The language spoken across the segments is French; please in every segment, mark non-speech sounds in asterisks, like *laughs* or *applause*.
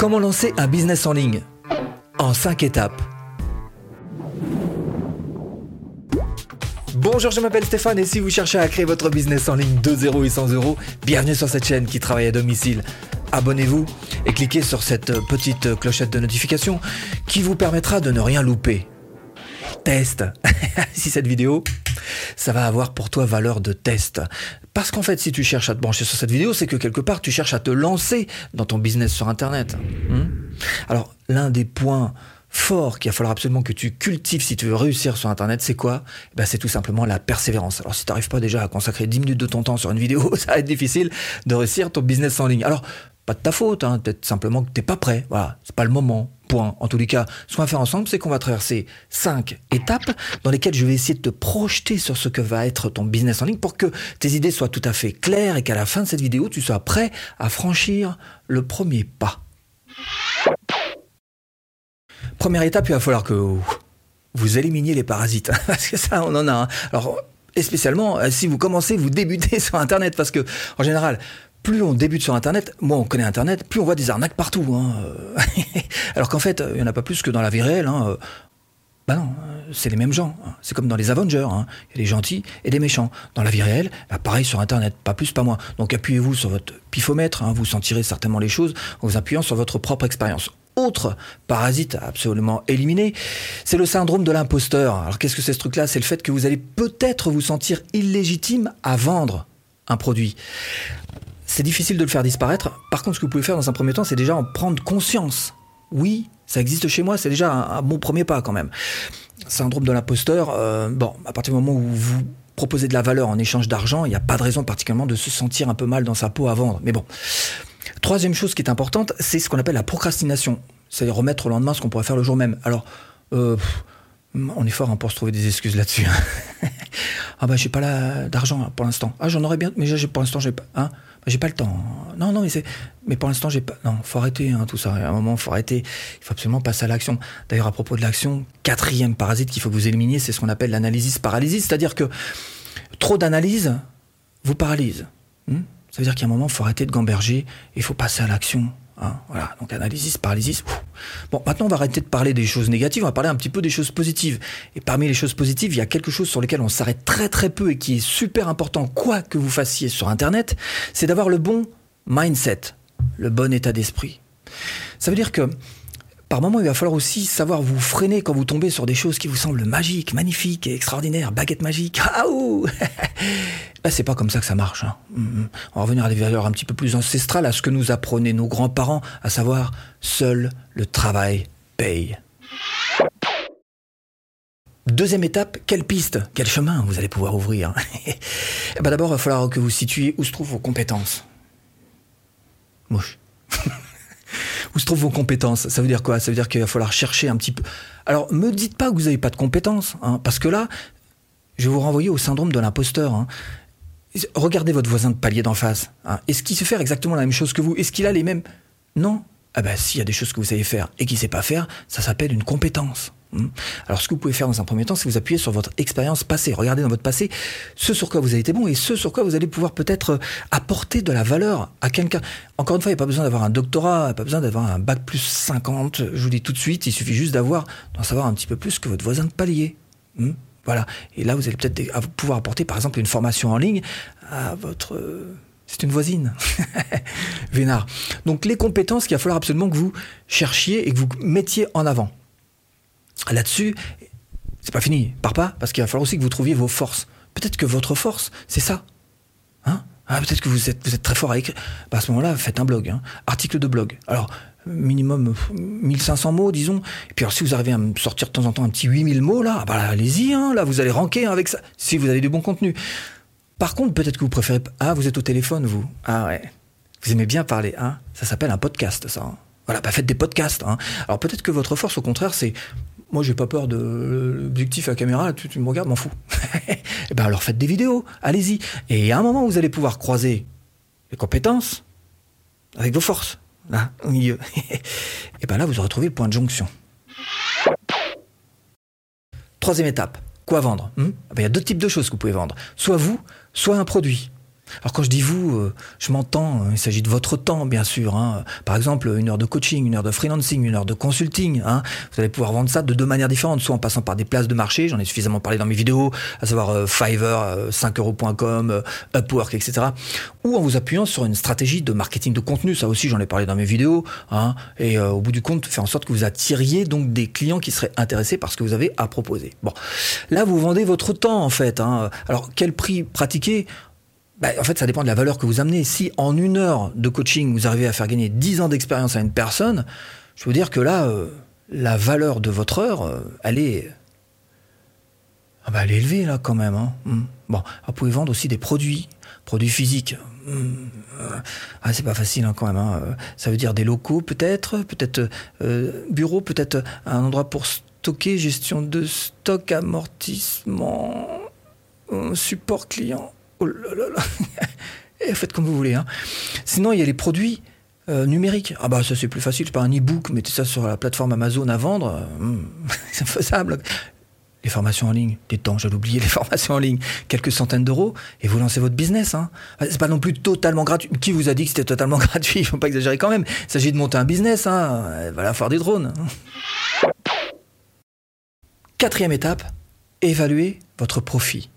Comment lancer un business en ligne En 5 étapes. Bonjour, je m'appelle Stéphane et si vous cherchez à créer votre business en ligne de 0 et 100 euros, bienvenue sur cette chaîne qui travaille à domicile. Abonnez-vous et cliquez sur cette petite clochette de notification qui vous permettra de ne rien louper. Test. *laughs* si cette vidéo, ça va avoir pour toi valeur de test. Parce qu'en fait, si tu cherches à te brancher sur cette vidéo, c'est que quelque part, tu cherches à te lancer dans ton business sur Internet. Hmm Alors, l'un des points forts qu'il va falloir absolument que tu cultives si tu veux réussir sur Internet, c'est quoi? Eh ben, C'est tout simplement la persévérance. Alors si tu n'arrives pas déjà à consacrer 10 minutes de ton temps sur une vidéo, *laughs* ça va être difficile de réussir ton business en ligne. Alors, pas de ta faute, hein, peut-être simplement que t'es pas prêt. Voilà, c'est pas le moment. Point. En tous les cas, ce qu'on va faire ensemble, c'est qu'on va traverser cinq étapes dans lesquelles je vais essayer de te projeter sur ce que va être ton business en ligne pour que tes idées soient tout à fait claires et qu'à la fin de cette vidéo, tu sois prêt à franchir le premier pas. Première étape, il va falloir que vous éliminiez les parasites. *laughs* Parce que ça, on en a. Alors, et spécialement euh, si vous commencez, vous débutez *laughs* sur Internet. Parce que, en général, plus on débute sur Internet, moi on connaît Internet, plus on voit des arnaques partout. Hein. *laughs* Alors qu'en fait, il n'y en a pas plus que dans la vie réelle. Hein. Bah non, c'est les mêmes gens. Hein. C'est comme dans les Avengers. Hein. Il y a des gentils et des méchants. Dans la vie réelle, bah pareil sur Internet, pas plus, pas moins. Donc appuyez-vous sur votre pifomètre, vous sentirez certainement les choses en vous appuyant sur votre propre expérience. Autre parasite absolument éliminé, c'est le syndrome de l'imposteur. Alors qu'est-ce que c'est ce truc-là? C'est le fait que vous allez peut-être vous sentir illégitime à vendre un produit. C'est difficile de le faire disparaître. Par contre, ce que vous pouvez faire dans un premier temps, c'est déjà en prendre conscience. Oui, ça existe chez moi, c'est déjà un, bon premier pas quand même. Syndrome de l'imposteur, euh, bon, à partir du moment où vous proposez de la valeur en échange d'argent, il n'y a pas de raison particulièrement de se sentir un peu mal dans sa peau à vendre. Mais bon. Troisième chose qui est importante, c'est ce qu'on appelle la procrastination. C'est remettre au lendemain ce qu'on pourrait faire le jour même. Alors, euh, on est fort hein, pour se trouver des excuses là-dessus. Hein. *laughs* ah bah j'ai pas d'argent pour l'instant. Ah j'en aurais bien, mais pour l'instant j'ai pas. Hein j'ai pas le temps. Non, non, mais c'est, mais pour l'instant, j'ai pas. Non, faut arrêter hein, tout ça. À un moment, faut arrêter. Il faut absolument passer à l'action. D'ailleurs, à propos de l'action, quatrième parasite qu'il faut que vous éliminiez, c'est ce qu'on appelle l'analysis paralysis, c'est-à-dire que trop d'analyse vous paralyse. Hmm? Ça veut dire qu'à un moment, faut arrêter de gamberger et il faut passer à l'action. Hein, voilà, donc analysis, paralysis. Bon, maintenant on va arrêter de parler des choses négatives, on va parler un petit peu des choses positives. Et parmi les choses positives, il y a quelque chose sur lequel on s'arrête très très peu et qui est super important, quoi que vous fassiez sur Internet, c'est d'avoir le bon mindset, le bon état d'esprit. Ça veut dire que par moment, il va falloir aussi savoir vous freiner quand vous tombez sur des choses qui vous semblent magiques, magnifiques et extraordinaires. Baguette magique, *laughs* ah ouh *laughs* bah, C'est pas comme ça que ça marche. Hein. Mm, mm. On va revenir à des valeurs un petit peu plus ancestrales, à ce que nous apprenaient nos grands-parents, à savoir seul le travail paye. Deuxième étape, quelle piste, quel chemin vous allez pouvoir ouvrir *laughs* eh ben, D'abord, il va falloir que vous situiez où se trouvent vos compétences. Mouche. Où se trouvent vos compétences. Ça veut dire quoi? Ça veut dire qu'il va falloir chercher un petit peu. Alors, me dites pas que vous n'avez pas de compétences, hein, parce que là, je vais vous renvoyer au syndrome de l'imposteur. Hein. Regardez votre voisin de palier d'en face. Hein. Est-ce qu'il se fait exactement la même chose que vous? Est-ce qu'il a les mêmes? Non. Ah ben, s'il y a des choses que vous savez faire et qu'il ne sait pas faire, ça s'appelle une compétence. Hmm. Alors, ce que vous pouvez faire dans un premier temps, c'est vous appuyer sur votre expérience passée. Regardez dans votre passé ce sur quoi vous avez été bon et ce sur quoi vous allez pouvoir peut-être euh, apporter de la valeur à quelqu'un. Encore une fois, il n'y a pas besoin d'avoir un doctorat, pas besoin d'avoir un bac plus 50. Je vous dis tout de suite, il suffit juste d'avoir, d'en savoir un petit peu plus que votre voisin de palier. Hmm. voilà. Et là, vous allez peut-être pouvoir apporter, par exemple, une formation en ligne à votre euh, c'est une voisine. *laughs* Vénard. Donc les compétences qu'il va falloir absolument que vous cherchiez et que vous mettiez en avant. Là-dessus, c'est pas fini, part pas, parce qu'il va falloir aussi que vous trouviez vos forces. Peut-être que votre force, c'est ça. Hein? Ah, peut-être que vous êtes, très fort à écrire. Bah, à ce moment-là, faites un blog, hein. article de blog. Alors, minimum 1500 mots, disons. Et puis alors, si vous arrivez à me sortir de temps en temps un petit 8000 mots, là, bah, allez-y, hein, là, vous allez ranker avec ça, si vous avez du bon contenu. Par contre, peut-être que vous préférez... Ah, vous êtes au téléphone, vous. Ah ouais. Vous aimez bien parler, hein Ça s'appelle un podcast, ça. Hein. Voilà, bah faites des podcasts. Hein. Alors peut-être que votre force, au contraire, c'est moi j'ai pas peur de l'objectif à la caméra, tu, me regardes, m'en fous. *laughs* eh ben alors faites des vidéos, allez-y. Et à un moment vous allez pouvoir croiser les compétences avec vos forces, là, au milieu. *laughs* et ben là vous aurez trouvé le point de jonction. Troisième étape, quoi vendre hmm? Ah ben, Il y a deux types de choses que vous pouvez vendre. Soit vous, soit un produit. Alors quand je dis vous, euh, je m'entends, il s'agit de votre temps bien sûr. Hein. Par exemple, une heure de coaching, une heure de freelancing, une heure de consulting. Hein. Vous allez pouvoir vendre ça de deux manières différentes, soit en passant par des places de marché, j'en ai suffisamment parlé dans mes vidéos, à savoir euh, Fiverr, 5euros.com, euh, Upwork, etc. Ou en vous appuyant sur une stratégie de marketing de contenu, ça aussi j'en ai parlé dans mes vidéos. Hein. Et au bout du compte, faire en sorte que vous attiriez donc des clients qui seraient intéressés par ce que vous avez à proposer. Bon, là vous vendez votre temps en fait. Hein. Alors quel prix pratiquer? Bah, en fait, ça dépend de la valeur que vous amenez. Si en une heure de coaching, vous arrivez à faire gagner 10 ans d'expérience à une personne, je veux dire que là, euh, la valeur de votre heure, euh, elle est... Ah bah, elle est élevée, là, quand même. Hein. Hmm. Bon, vous pouvez vendre aussi des produits, produits physiques. Hmm. Ah, c'est pas facile, hein, quand même. Hein. Ça veut dire des locaux, peut-être, peut-être euh, bureau, peut-être un endroit pour stocker, gestion de stock, amortissement, support client. Oh là là là. *laughs* Et faites comme vous voulez. Hein. Sinon, il y a les produits euh, numériques. Ah bah ça c'est plus facile, c'est pas un e-book, mettez ça sur la plateforme Amazon à vendre. Hmm, *laughs* c'est faisable. Les formations en ligne, des temps, j'allais oublier *laughs* les formations en ligne, quelques centaines d'euros, et vous lancez votre business. Hein. Ah, c'est pas non plus totalement gratuit. Qui vous a dit que c'était totalement gratuit? Il faut pas exagérer quand même. Il s'agit de monter un business. Hein. Voilà, faire des drones. Quatrième étape, évaluer votre profit.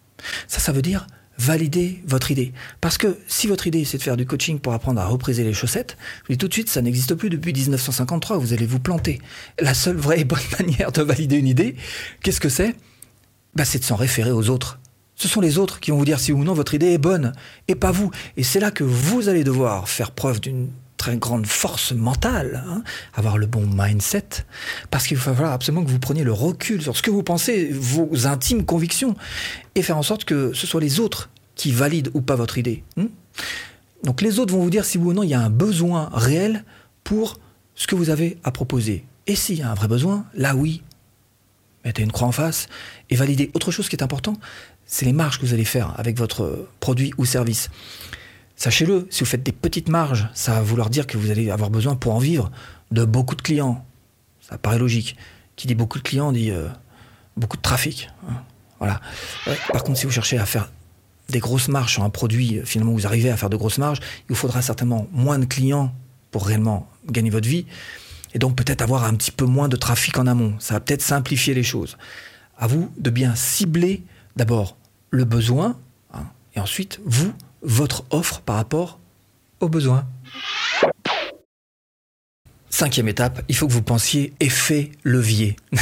Ça, ça veut dire valider votre idée. Parce que si votre idée c'est de faire du coaching pour apprendre à repriser les chaussettes, je vous dis tout de suite, ça n'existe plus depuis 1953, vous allez vous planter. La seule vraie et bonne *laughs* manière de valider une idée, qu'est-ce que c'est? Bah, C'est de s'en référer aux autres. Ce sont les autres qui vont vous dire si ou non votre idée est bonne, et pas vous. Et c'est là que vous allez devoir faire preuve d'une grande force mentale, hein, avoir le bon mindset, parce qu'il va falloir absolument que vous preniez le recul sur ce que vous pensez, vos intimes convictions, et faire en sorte que ce soit les autres qui valident ou pas votre idée. Hmm Donc les autres vont vous dire si oui ou non il y a un besoin réel pour ce que vous avez à proposer. Et s'il y a un vrai besoin, là oui, mettez une croix en face et validez. Autre chose qui est important, c'est les marges que vous allez faire avec votre produit ou service. Sachez-le, si vous faites des petites marges, ça va vouloir dire que vous allez avoir besoin pour en vivre de beaucoup de clients. Ça paraît logique. Qui dit beaucoup de clients dit euh, beaucoup de trafic. Hein. Voilà. par contre, si vous cherchez à faire des grosses marges sur un produit, finalement vous arrivez à faire de grosses marges, il vous faudra certainement moins de clients pour réellement gagner votre vie, et donc peut-être avoir un petit peu moins de trafic en amont. Ça va peut-être simplifier les choses. À vous de bien cibler d'abord le besoin, hein, et ensuite vous, votre offre par rapport aux besoins. Cinquième étape, il faut que vous pensiez effet levier. *laughs*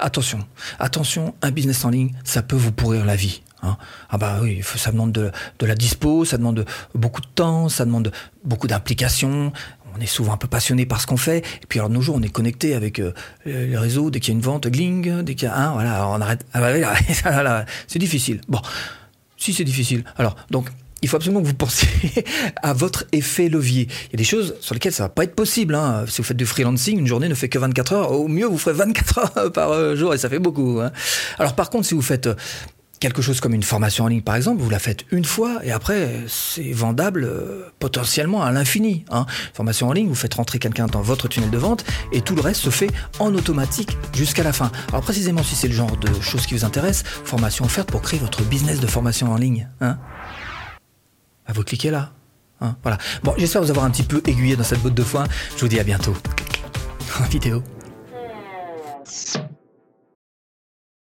attention, attention, un business en ligne, ça peut vous pourrir la vie. Hein. Ah bah oui, ça demande de, la dispo, ça demande beaucoup de temps, ça demande beaucoup d'implication. On est souvent un peu passionné par ce qu'on fait. Et puis alors de nos jours, on est connecté avec euh, les réseaux. Dès qu'il y a une vente, gling, dès qu'il y a un, voilà, on arrête. Ah bah *laughs* c'est difficile. Bon, si c'est difficile. Alors donc il faut absolument que vous pensiez *laughs* à votre effet levier. Il y a des choses sur lesquelles ça va pas être possible. Hein. Si vous faites du freelancing, une journée ne fait que 24 heures. Au mieux, vous ferez 24 *laughs* heures par euh, jour et ça fait beaucoup. Hein. Alors par contre, si vous faites euh, quelque chose comme une formation en ligne, par exemple, vous la faites une fois et après, c'est vendable euh, potentiellement à l'infini. Hein. Formation en ligne, vous faites rentrer quelqu'un dans votre tunnel de vente et tout le reste se fait en automatique jusqu'à la fin. Alors précisément, si c'est le genre de choses qui vous intéresse, formation offerte pour créer votre business de formation en ligne. Bah, vous cliquez là. Hein, voilà. Bon, j'espère vous avoir un petit peu aiguillé dans cette botte de foin. Je vous dis à bientôt en *laughs* vidéo.